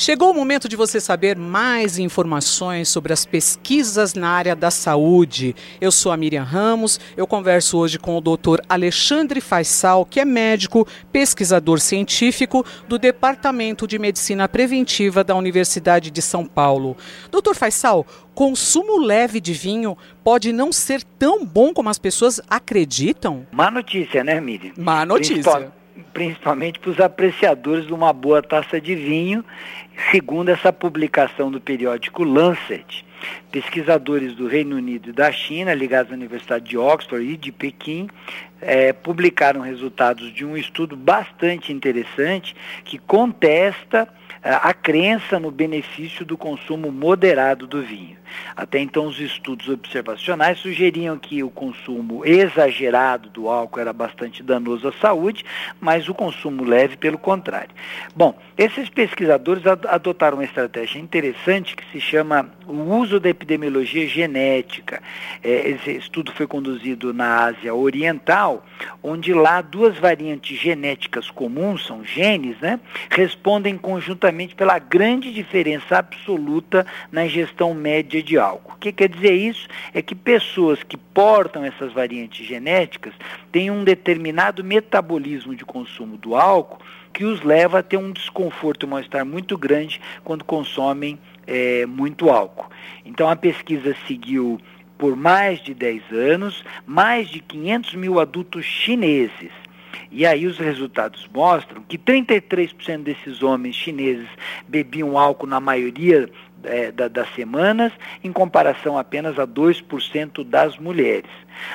Chegou o momento de você saber mais informações sobre as pesquisas na área da saúde. Eu sou a Miriam Ramos, eu converso hoje com o Dr. Alexandre Faisal, que é médico, pesquisador científico do Departamento de Medicina Preventiva da Universidade de São Paulo. Dr. Faisal, consumo leve de vinho pode não ser tão bom como as pessoas acreditam? Má notícia, né, Miriam? Má notícia principalmente para os apreciadores de uma boa taça de vinho, segundo essa publicação do periódico Lancet. Pesquisadores do Reino Unido e da China, ligados à Universidade de Oxford e de Pequim, é, publicaram resultados de um estudo bastante interessante que contesta é, a crença no benefício do consumo moderado do vinho. Até então, os estudos observacionais sugeriam que o consumo exagerado do álcool era bastante danoso à saúde, mas o consumo leve, pelo contrário. Bom, esses pesquisadores adotaram uma estratégia interessante que se chama o uso da epidemiologia genética. É, esse estudo foi conduzido na Ásia Oriental, onde lá duas variantes genéticas comuns, são genes, né, respondem conjuntamente pela grande diferença absoluta na ingestão média de álcool. O que quer dizer isso? É que pessoas que portam essas variantes genéticas têm um determinado metabolismo de consumo do álcool que os leva a ter um desconforto e um mal-estar muito grande quando consomem é, muito álcool. Então a pesquisa seguiu por mais de 10 anos, mais de 500 mil adultos chineses. E aí os resultados mostram que 33% desses homens chineses bebiam álcool na maioria é, da, das semanas, em comparação apenas a 2% das mulheres.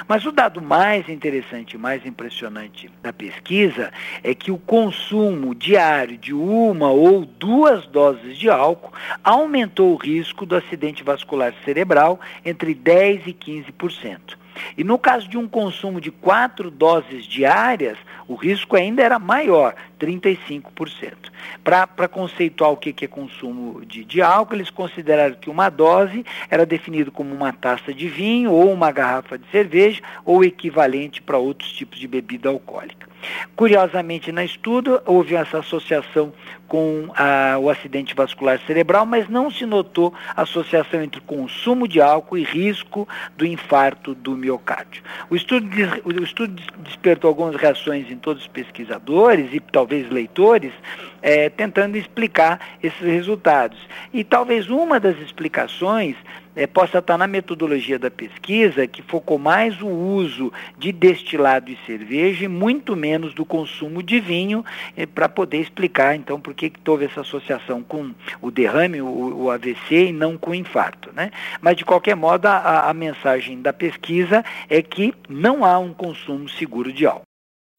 Mas o dado mais interessante, mais impressionante da pesquisa é que o consumo diário de uma ou duas doses de álcool aumentou o risco do acidente vascular cerebral entre 10 e 15%. E no caso de um consumo de quatro doses diárias, o risco ainda era maior, 35%. Para conceituar o que, que é consumo de, de álcool, eles consideraram que uma dose era definido como uma taça de vinho ou uma garrafa de cerveja ou equivalente para outros tipos de bebida alcoólica. Curiosamente, na estudo, houve essa associação com ah, o acidente vascular cerebral, mas não se notou associação entre consumo de álcool e risco do infarto do miocárdio. O estudo, o estudo despertou algumas reações em todos os pesquisadores e talvez leitores, é, tentando explicar esses resultados. E talvez uma das explicações é, possa estar na metodologia da pesquisa, que focou mais o uso de destilado e cerveja e muito menos do consumo de vinho, é, para poder explicar, então, por que, que houve essa associação com o derrame, o, o AVC, e não com o infarto. Né? Mas, de qualquer modo, a, a mensagem da pesquisa é que não há um consumo seguro de álcool.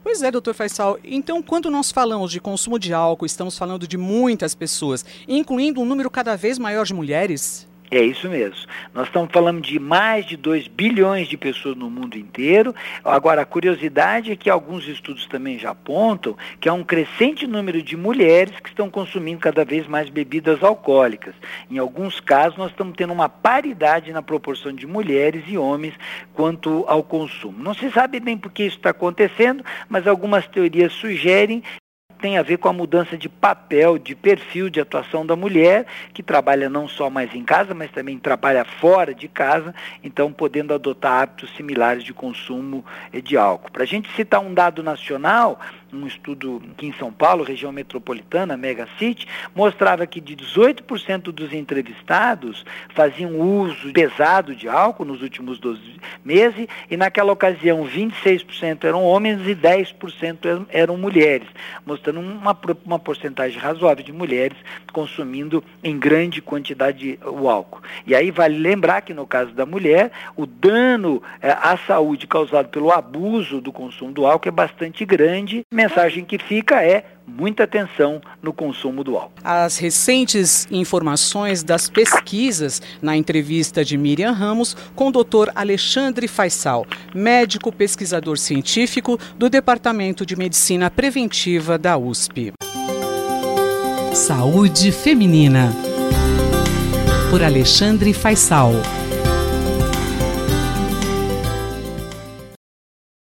Pois é, doutor Faisal. Então, quando nós falamos de consumo de álcool, estamos falando de muitas pessoas, incluindo um número cada vez maior de mulheres? É isso mesmo. Nós estamos falando de mais de 2 bilhões de pessoas no mundo inteiro. Agora, a curiosidade é que alguns estudos também já apontam que há um crescente número de mulheres que estão consumindo cada vez mais bebidas alcoólicas. Em alguns casos, nós estamos tendo uma paridade na proporção de mulheres e homens quanto ao consumo. Não se sabe bem por que isso está acontecendo, mas algumas teorias sugerem tem a ver com a mudança de papel, de perfil de atuação da mulher, que trabalha não só mais em casa, mas também trabalha fora de casa, então podendo adotar hábitos similares de consumo eh, de álcool. Para a gente citar um dado nacional, um estudo aqui em São Paulo, região metropolitana, Mega City, mostrava que de 18% dos entrevistados faziam uso pesado de álcool nos últimos 12 meses e naquela ocasião 26% eram homens e 10% eram mulheres, mostrando uma, uma porcentagem razoável de mulheres consumindo em grande quantidade o álcool. E aí vale lembrar que no caso da mulher, o dano é, à saúde causado pelo abuso do consumo do álcool é bastante grande, mensagem que fica é muita atenção no consumo do álcool. As recentes informações das pesquisas na entrevista de Miriam Ramos com o Dr. Alexandre Faisal, médico pesquisador científico do Departamento de Medicina Preventiva da USP. Saúde Feminina. Por Alexandre Faisal.